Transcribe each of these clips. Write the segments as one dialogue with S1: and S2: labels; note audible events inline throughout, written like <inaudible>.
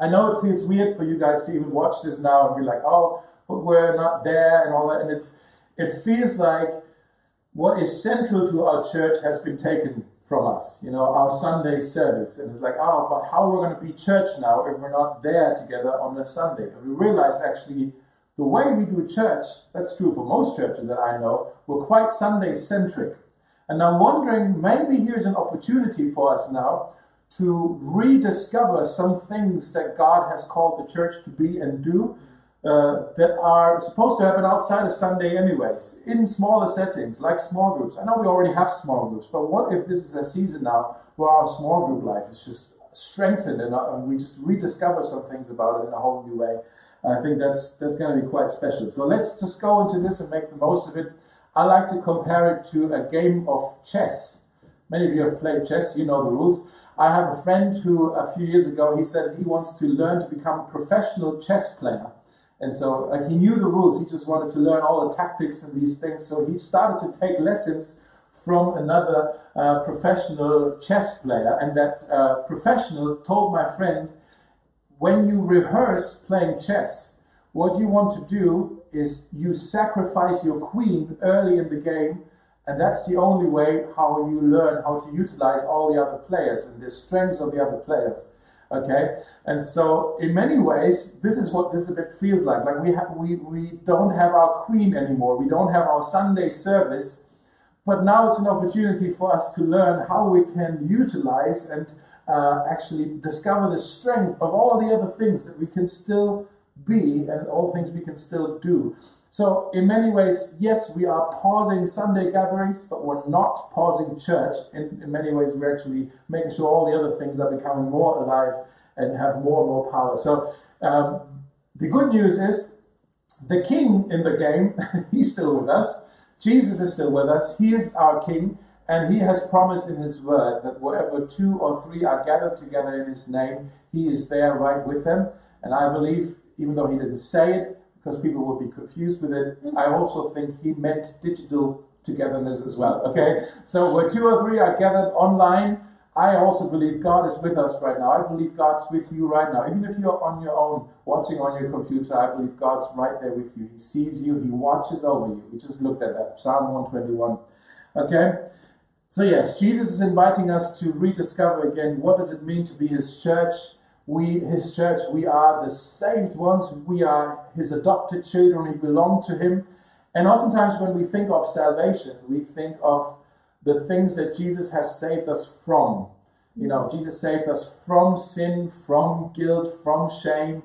S1: I know it feels weird for you guys to even watch this now and be like, oh, but we're not there and all that. And it's, it feels like what is central to our church has been taken from us, you know, our Sunday service. And it's like, oh, but how are we going to be church now if we're not there together on a Sunday? And we realize actually the way we do church, that's true for most churches that I know, we're quite Sunday centric. And I'm wondering, maybe here's an opportunity for us now to rediscover some things that God has called the church to be and do uh, that are supposed to happen outside of Sunday, anyways, in smaller settings like small groups. I know we already have small groups, but what if this is a season now where our small group life is just strengthened and, uh, and we just rediscover some things about it in a whole new way? I think that's that's going to be quite special. So let's just go into this and make the most of it. I like to compare it to a game of chess. Many of you have played chess, you know the rules. I have a friend who, a few years ago, he said he wants to learn to become a professional chess player. And so he knew the rules, he just wanted to learn all the tactics and these things. So he started to take lessons from another uh, professional chess player. And that uh, professional told my friend, when you rehearse playing chess, what you want to do is you sacrifice your queen early in the game and that's the only way how you learn how to utilize all the other players and the strengths of the other players. Okay, and so in many ways, this is what this bit feels like. Like we have, we we don't have our queen anymore. We don't have our Sunday service, but now it's an opportunity for us to learn how we can utilize and uh, actually discover the strength of all the other things that we can still be and all things we can still do. So, in many ways, yes, we are pausing Sunday gatherings, but we're not pausing church. In, in many ways, we're actually making sure all the other things are becoming more alive and have more and more power. So, um, the good news is the king in the game, <laughs> he's still with us. Jesus is still with us. He is our king. And he has promised in his word that wherever two or three are gathered together in his name, he is there right with them. And I believe, even though he didn't say it, because people would be confused with it. Mm-hmm. I also think he meant digital togetherness as well. Okay, so where two or three are gathered online, I also believe God is with us right now. I believe God's with you right now. Even if you're on your own, watching on your computer, I believe God's right there with you. He sees you, He watches over you. We just looked at that, Psalm 121. Okay? So, yes, Jesus is inviting us to rediscover again what does it mean to be His church we, his church, we are the saved ones. We are his adopted children. We belong to him. And oftentimes, when we think of salvation, we think of the things that Jesus has saved us from. You know, Jesus saved us from sin, from guilt, from shame,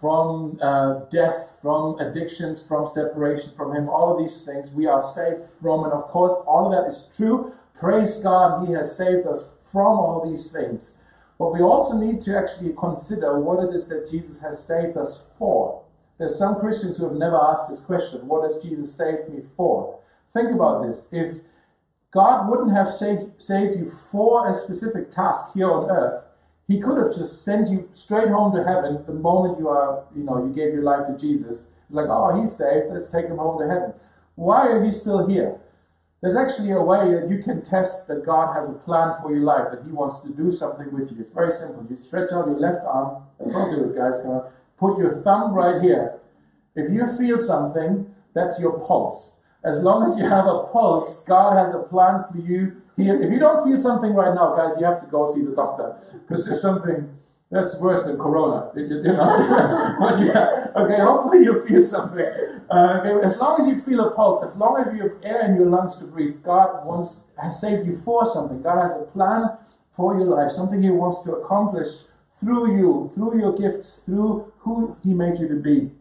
S1: from uh, death, from addictions, from separation from Him. All of these things we are saved from. And of course, all of that is true. Praise God, He has saved us from all these things. But we also need to actually consider what it is that Jesus has saved us for. There's some Christians who have never asked this question what has Jesus saved me for? Think about this. If God wouldn't have saved, saved you for a specific task here on earth, He could have just sent you straight home to heaven the moment you are, you know, you gave your life to Jesus. It's like, oh, he's saved, let's take him home to heaven. Why are you still here? There's actually a way that you can test that God has a plan for your life, that He wants to do something with you. It's very simple. You stretch out your left arm. Let's all do it, guys. Come on. Put your thumb right here. If you feel something, that's your pulse. As long as you have a pulse, God has a plan for you. If you don't feel something right now, guys, you have to go see the doctor because there's something that's worse than corona. You, know? <laughs> but yeah, okay, hopefully you feel something. Uh, okay, as long as you feel a pulse, as long as you have air in your lungs to breathe, God wants has saved you for something. God has a plan for your life, something He wants to accomplish through you, through your gifts, through who He made you to be.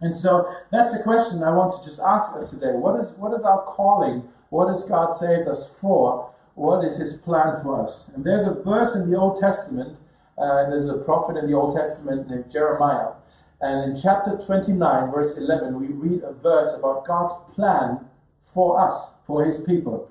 S1: And so that's a question I want to just ask us today. What is what is our calling? What has God saved us for? What is His plan for us? And there's a verse in the Old Testament uh, there's a prophet in the Old Testament named Jeremiah. And in chapter 29, verse 11, we read a verse about God's plan for us, for his people.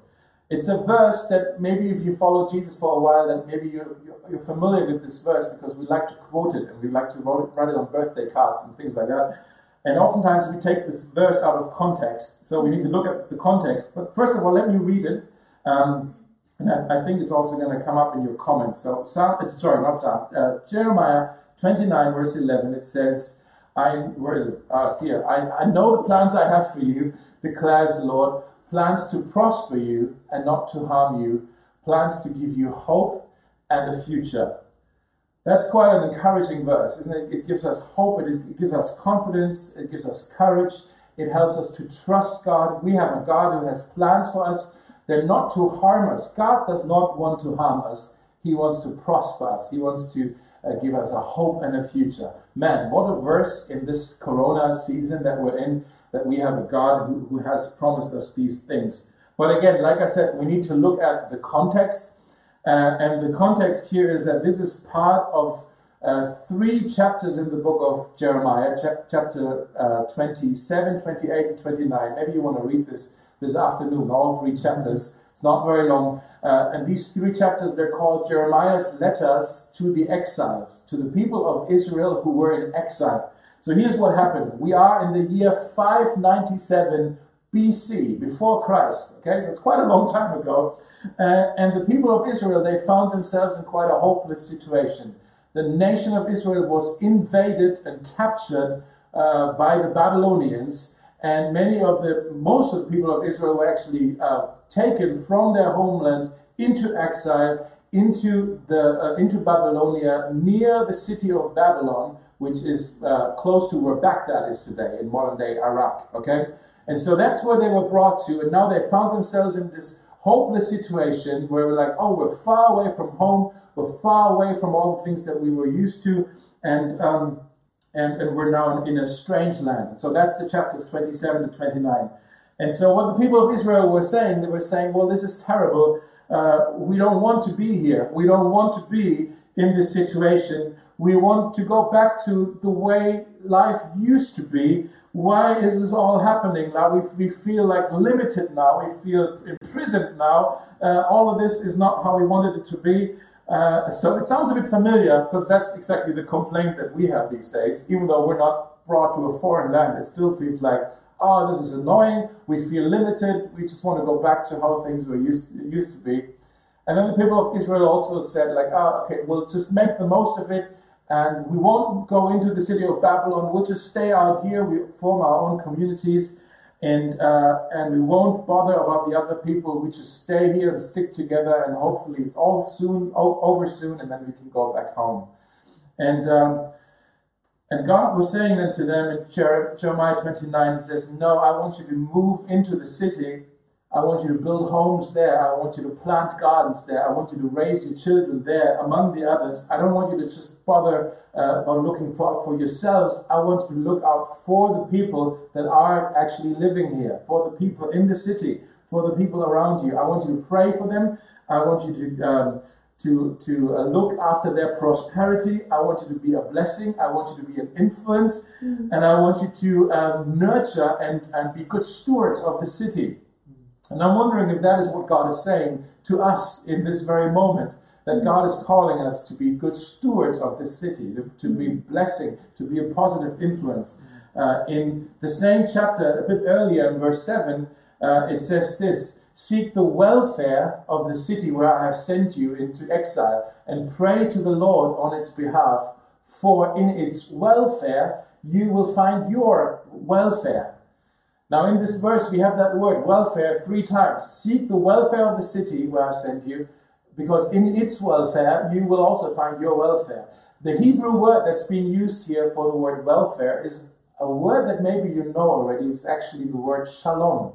S1: It's a verse that maybe if you follow Jesus for a while, then maybe you're, you're familiar with this verse because we like to quote it and we like to write it, write it on birthday cards and things like that. And oftentimes we take this verse out of context. So we need to look at the context. But first of all, let me read it. Um, and I, I, think it's also going to come up in your comments. So, Psalm, uh, sorry, not Psalm, uh, Jeremiah 29, verse 11, it says, I, where is it? Ah, here. I, I know the plans I have for you, declares the Lord, plans to prosper you and not to harm you, plans to give you hope and a future. That's quite an encouraging verse, isn't it? It gives us hope, it, is, it gives us confidence, it gives us courage, it helps us to trust God. We have a God who has plans for us. They're not to harm us. God does not want to harm us. He wants to prosper us. He wants to uh, give us a hope and a future. Man, what a verse in this corona season that we're in, that we have a God who, who has promised us these things. But again, like I said, we need to look at the context. Uh, and the context here is that this is part of uh, three chapters in the book of Jeremiah, cha- chapter uh, 27, 28, and 29. Maybe you want to read this this afternoon, all three chapters. It's not very long. Uh, and these three chapters, they're called Jeremiah's letters to the exiles, to the people of Israel who were in exile. So here's what happened. We are in the year 597 BC, before Christ. Okay, so it's quite a long time ago. Uh, and the people of Israel, they found themselves in quite a hopeless situation. The nation of Israel was invaded and captured uh, by the Babylonians, and many of the, most of the people of Israel were actually uh, taken from their homeland into exile, into the uh, into Babylonia, near the city of Babylon, which is uh, close to where Baghdad is today in modern day Iraq. Okay, and so that's where they were brought to, and now they found themselves in this hopeless situation where we're like, oh, we're far away from home, we're far away from all the things that we were used to, and um, and, and we're now in, a strange land. So that's the chapters 27 to 29. And so what the people of Israel were saying, they were saying, well, this is terrible. Uh, we don't want to be here. We don't want to be in this situation. We want to go back to the way life used to be. Why is this all happening now? We, we feel like limited now. We feel imprisoned now. Uh, all of this is not how we wanted it to be. Uh, so it sounds a bit familiar because that's exactly the complaint that we have these days. Even though we're not brought to a foreign land, it still feels like, oh, this is annoying. We feel limited. We just want to go back to how things were used, used to be. And then the people of Israel also said, like, oh, okay, we'll just make the most of it and we won't go into the city of Babylon. We'll just stay out here. We form our own communities and uh, and we won't bother about the other people. We just stay here and stick together, and hopefully it's all soon over soon, and then we can go back home. And um, and God was saying then to them in Jeremiah 29, He says, "No, I want you to move into the city I want you to build homes there. I want you to plant gardens there. I want you to raise your children there among the others. I don't want you to just bother uh, about looking for, for yourselves. I want you to look out for the people that are actually living here, for the people in the city, for the people around you. I want you to pray for them. I want you to um, to to uh, look after their prosperity. I want you to be a blessing. I want you to be an influence, mm-hmm. and I want you to um, nurture and and be good stewards of the city. And I'm wondering if that is what God is saying to us in this very moment. That God is calling us to be good stewards of this city, to, to be blessing, to be a positive influence. Uh, in the same chapter, a bit earlier in verse 7, uh, it says this Seek the welfare of the city where I have sent you into exile, and pray to the Lord on its behalf, for in its welfare you will find your welfare. Now, in this verse, we have that word welfare three times. Seek the welfare of the city where I sent you, because in its welfare, you will also find your welfare. The Hebrew word that's being used here for the word welfare is a word that maybe you know already. It's actually the word shalom.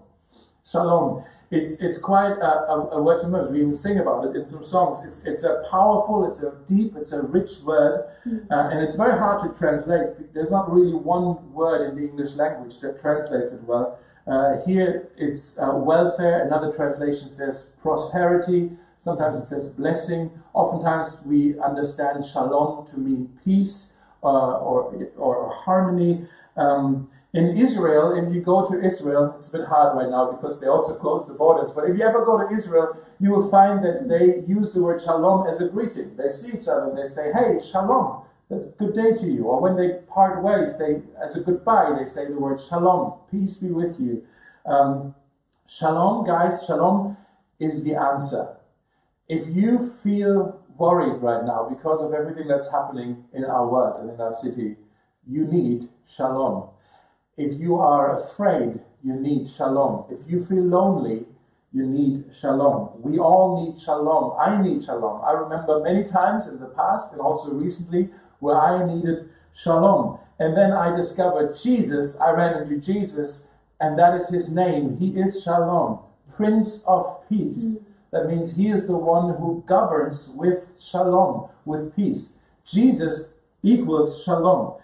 S1: Shalom it's it's quite a, a, a word sometimes we even sing about it in some songs. It's it's a powerful, it's a deep, it's a rich word, mm. uh, and it's very hard to translate. There's not really one word in the English language that translates it well. Uh, here it's uh, welfare. Another translation says prosperity. Sometimes it says blessing. Oftentimes we understand shalom to mean peace uh, or or harmony. Um, in Israel, if you go to Israel, it's a bit hard right now because they also closed the borders. But if you ever go to Israel, you will find that they use the word shalom as a greeting. They see each other and they say, "Hey, shalom." That's good day to you. Or when they part ways, they as a goodbye, they say the word shalom. Peace be with you. Um, shalom, guys. Shalom is the answer. If you feel worried right now because of everything that's happening in our world and in our city, you need shalom. If you are afraid, you need shalom. If you feel lonely, you need shalom. We all need shalom. I need shalom. I remember many times in the past and also recently where I needed shalom. And then I discovered Jesus. I ran into Jesus, and that is his name. He is shalom, Prince of Peace. Mm. That means he is the one who governs with shalom, with peace. Jesus equals shalom.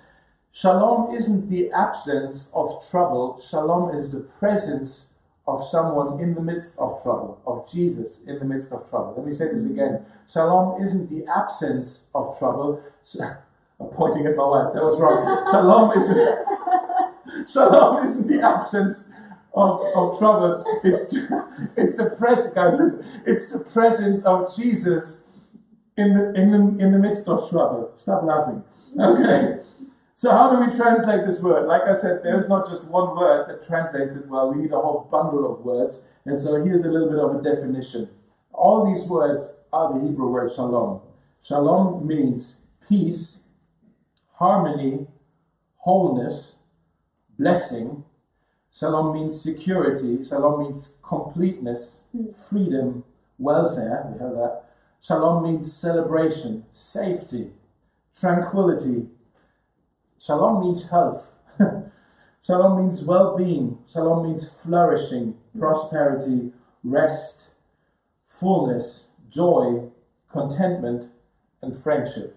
S1: Shalom isn't the absence of trouble, shalom is the presence of someone in the midst of trouble, of Jesus in the midst of trouble. Let me say this again. Shalom isn't the absence of trouble. <laughs> I'm pointing at my wife. That was wrong. Shalom isn't. <laughs> Shalom isn't the absence of, of trouble. It's <laughs> it's the presence. Guys, listen. It's the presence of Jesus in the in the in the midst of trouble. Stop laughing. Okay. So how do we translate this word? Like I said, there's not just one word that translates it well. We need a whole bundle of words. And so here's a little bit of a definition. All these words are the Hebrew word shalom. Shalom means peace, harmony, wholeness, blessing. Shalom means security. Shalom means completeness, freedom, welfare. We have that. Shalom means celebration, safety, tranquility, Shalom means health. <laughs> Shalom means well being. Shalom means flourishing, prosperity, rest, fullness, joy, contentment, and friendship.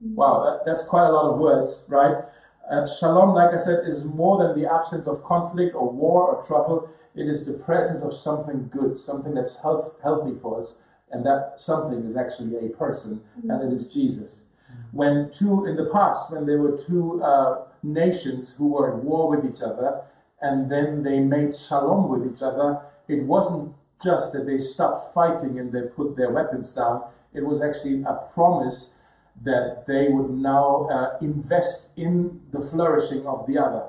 S1: Wow, that, that's quite a lot of words, right? Uh, shalom, like I said, is more than the absence of conflict or war or trouble. It is the presence of something good, something that's health, healthy for us, and that something is actually a person, and it is Jesus when two, in the past, when there were two uh, nations who were at war with each other, and then they made shalom with each other, it wasn't just that they stopped fighting and they put their weapons down, it was actually a promise that they would now uh, invest in the flourishing of the other.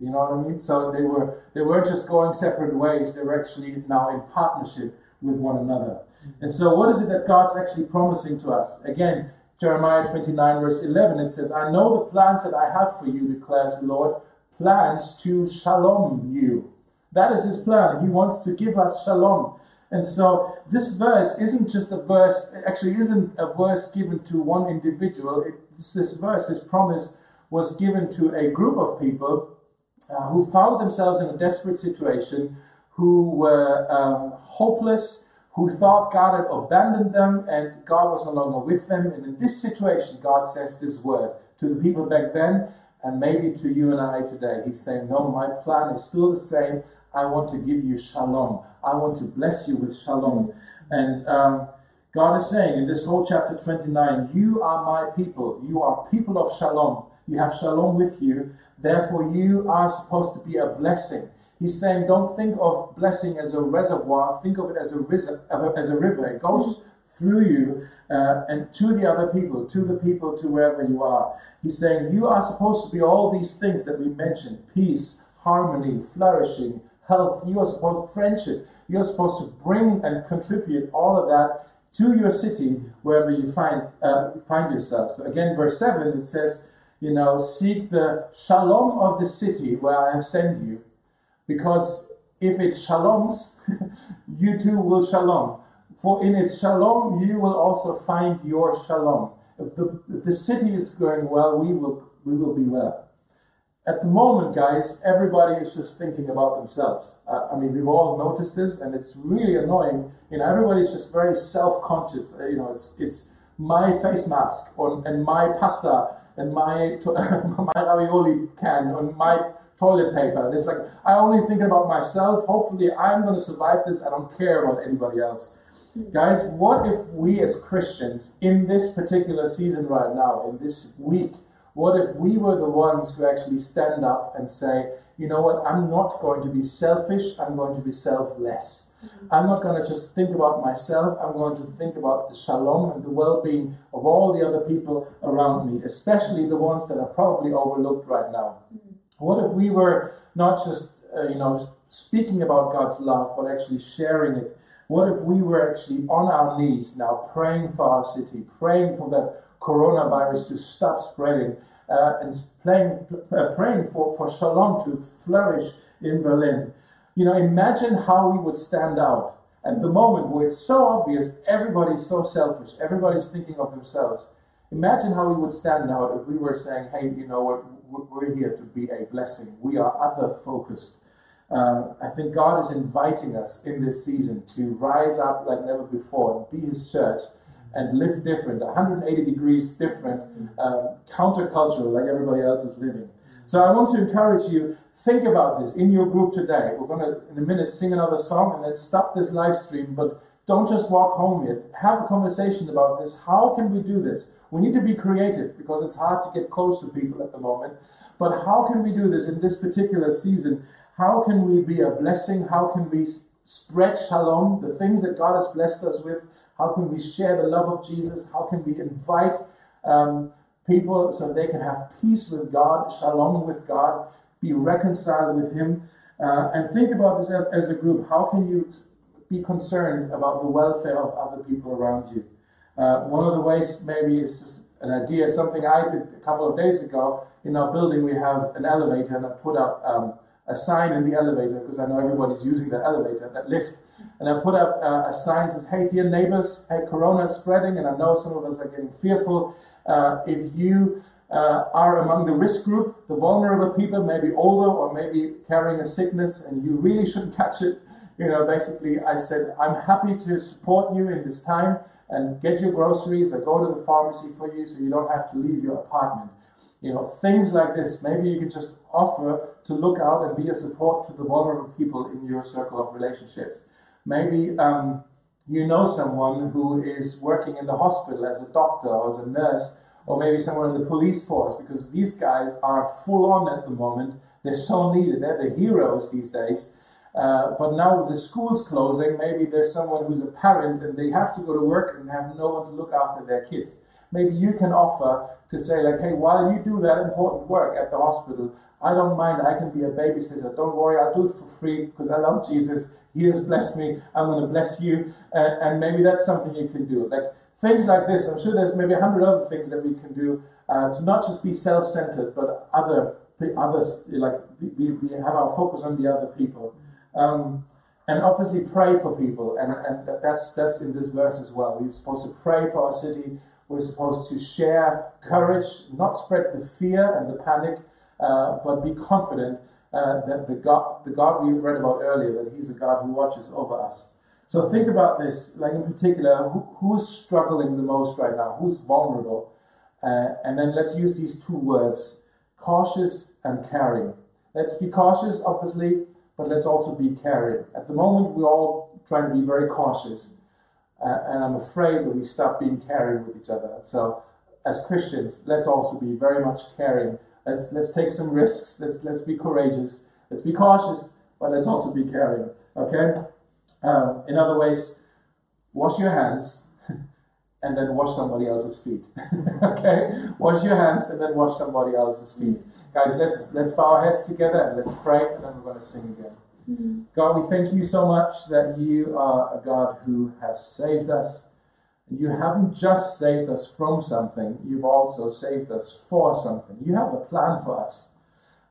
S1: You know what I mean? So they were they weren't just going separate ways, they were actually now in partnership with one another. And so what is it that God's actually promising to us? Again, Jeremiah 29, verse 11, it says, I know the plans that I have for you, declares the Lord, plans to shalom you. That is his plan. He wants to give us shalom. And so this verse isn't just a verse, actually isn't a verse given to one individual. This verse, this promise, was given to a group of people uh, who found themselves in a desperate situation, who were um, hopeless, who thought God had abandoned them and God was no longer with them. And in this situation, God says this word to the people back then and maybe to you and I today. He's saying, No, my plan is still the same. I want to give you shalom. I want to bless you with shalom. And um, God is saying in this whole chapter 29, You are my people. You are people of shalom. You have shalom with you. Therefore, you are supposed to be a blessing. He's saying, don't think of blessing as a reservoir. Think of it as a, as a river. It goes through you uh, and to the other people, to the people, to wherever you are. He's saying, you are supposed to be all these things that we mentioned peace, harmony, flourishing, health. You are supposed friendship. You're supposed to bring and contribute all of that to your city wherever you find uh, find yourself. So again, verse seven it says, you know, seek the shalom of the city where I have sent you, because if it shaloms, <laughs> you too will shalom. For in its shalom, you will also find your shalom. If the, if the city is going well, we will, we will be well. At the moment, guys, everybody is just thinking about themselves. Uh, I mean, we've all noticed this, and it's really annoying. You know, everybody's just very self-conscious. Uh, you know, it's it's my face mask, or, and my pasta, and my <laughs> my ravioli can, and my toilet paper. And it's like, I only think about myself. Hopefully, I'm going to survive this. I don't care about anybody else. Guys, what if we as Christians, in this particular season right now, in this week, what if we were the ones who actually stand up and say, you know what, I'm not going to be selfish, I'm going to be selfless. Mm-hmm. I'm not going to just think about myself, I'm going to think about the shalom and the well being of all the other people around me, especially the ones that are probably overlooked right now. What if we were not just, uh, you know, speaking about God's love, but actually sharing it What if we were actually on our knees now praying for our city, praying for that coronavirus to stop spreading, uh, and praying, uh, praying for, for shalom to flourish in Berlin? You know, imagine how we would stand out at the moment where it's so obvious everybody's so selfish, everybody's thinking of themselves. Imagine how we would stand out if we were saying, hey, you know what, we're here to be a blessing. We are other focused. Uh, I think God is inviting us in this season to rise up like never before and be His church and live different, 180 degrees different, uh, countercultural like everybody else is living. So I want to encourage you Think about this in your group today. We're going to, in a minute, sing another song and then stop this live stream, but don't just walk home yet. Have a conversation about this. How can we do this? We need to be creative because it's hard to get close to people at the moment. But how can we do this in this particular season? How can we be a blessing? How can we spread shalom, the things that God has blessed us with? How can we share the love of Jesus? How can we invite um, people so they can have peace with God, shalom with God? be reconciled with Him, uh, and think about this as a group. How can you be concerned about the welfare of other people around you? Uh, one of the ways, maybe, is just an idea, something I did a couple of days ago. In our building, we have an elevator, and I put up um, a sign in the elevator because I know everybody's using the elevator, that lift. And I put up uh, a sign that says, Hey, dear neighbors, hey, Corona is spreading, and I know some of us are getting fearful. Uh, if you uh, are among the risk group, the vulnerable people, maybe older or maybe carrying a sickness, and you really shouldn't catch it. You know, basically, I said, I'm happy to support you in this time and get your groceries or go to the pharmacy for you so you don't have to leave your apartment. You know, things like this. Maybe you can just offer to look out and be a support to the vulnerable people in your circle of relationships. Maybe um, you know someone who is working in the hospital as a doctor or as a nurse or maybe someone in the police force, because these guys are full on at the moment. They're so needed. They're the heroes these days. Uh, but now the school's closing, maybe there's someone who's a parent and they have to go to work and have no one to look after their kids. Maybe you can offer to say, like, hey, while you do that important work at the hospital, I don't mind, I can be a babysitter. Don't worry, I'll do it for free because I love Jesus. He has blessed me. I'm going to bless you. Uh, and maybe that's something you can do. Like, things like this. I'm sure there's maybe a hundred other things that we can do uh, to not just be self-centered, but other others like we, we have our focus on the other people, um, and obviously pray for people, and and that's that's in this verse as well. We're supposed to pray for our city. We're supposed to share courage, not spread the fear and the panic, uh, but be confident uh, that the God, the God we read about earlier, that He's a God who watches over us. So think about this, like in particular, who, who's struggling the most right now? Who's vulnerable? Uh, and then let's use these two words, cautious and caring. Let's be cautious, obviously, but let's also be caring. At the moment, we're all trying to be very cautious. Uh, and I'm afraid that we stop being caring with each other. So, as Christians, let's also be very much caring. Let's let's take some risks. Let's let's be courageous. Let's be cautious, but let's also be caring. Okay. Um, in other ways, wash your hands <laughs> and then wash somebody else's feet. <laughs> okay? Wash your hands and then wash somebody else's feet. Guys, let's let's bow our heads together and let's pray and then we're going to sing again. Mm-hmm. God, we thank you so much that you are a God who has saved us. And you haven't just saved us from something, you've also saved us for something. You have a plan for us.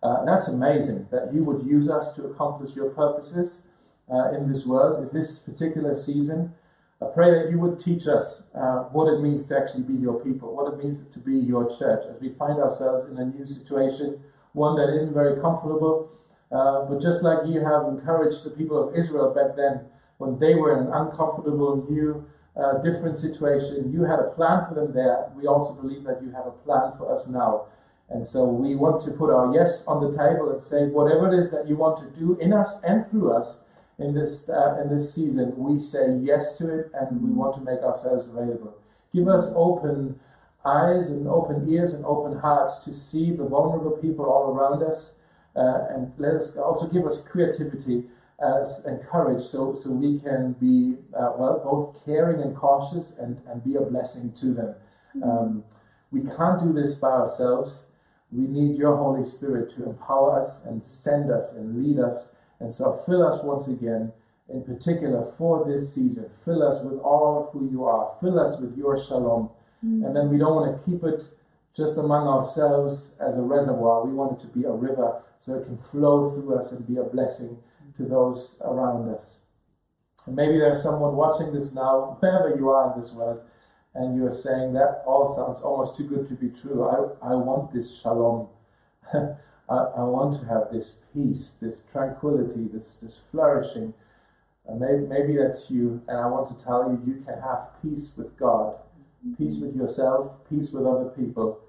S1: Uh, that's amazing that you would use us to accomplish your purposes uh, in this world, in this particular season. I pray that you would teach us uh, what it means to actually be your people, what it means to be your church as we find ourselves in a new situation, one that isn't very comfortable. Uh, but just like you have encouraged the people of Israel back then, when they were in an uncomfortable, new, uh, different situation, you had a plan for them there. We also believe that you have a plan for us now. And so we want to put our yes on the table and say, whatever it is that you want to do in us and through us, in this uh, in this season, we say yes to it, and we want to make ourselves available. Give us open eyes and open ears and open hearts to see the vulnerable people all around us, uh, and let us also give us creativity uh, and courage, so so we can be uh, well both caring and cautious, and and be a blessing to them. Um, we can't do this by ourselves. We need your Holy Spirit to empower us and send us and lead us and so fill us once again in particular for this season. Fill us with all of who you are. Fill us with your shalom. Mm. And then we don't want to keep it just among ourselves as a reservoir. We want it to be a river so it can flow through us and be a blessing to those around us. And maybe there's someone watching this now, <laughs> wherever you are in this world, and you're saying that all sounds almost too good to be true. I, I want this shalom. <laughs> I, I want to have this peace, this tranquility, this, this flourishing. And maybe, maybe that's you, and I want to tell you, you can have peace with God, peace with yourself, peace with other people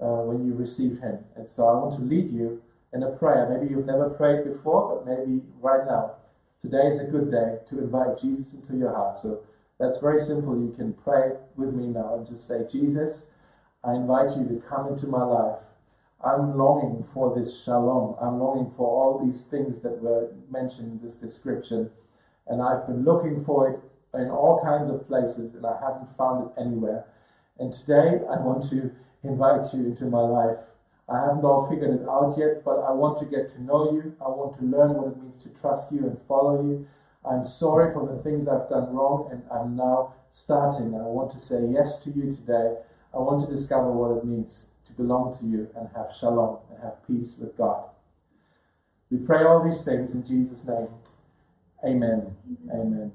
S1: uh, when you receive Him. And so I want to lead you in a prayer. Maybe you've never prayed before, but maybe right now. Today is a good day to invite Jesus into your heart. So that's very simple. You can pray with me now and just say, Jesus, I invite you to come into my life. I'm longing for this shalom. I'm longing for all these things that were mentioned in this description. And I've been looking for it in all kinds of places and I haven't found it anywhere. And today I want to invite you into my life. I haven't all figured it out yet, but I want to get to know you. I want to learn what it means to trust you and follow you. I'm sorry for the things I've done wrong, and I'm now starting. I want to say yes to you today. I want to discover what it means belong to you and have shalom and have peace with God. We pray all these things in Jesus' name. Amen. Amen.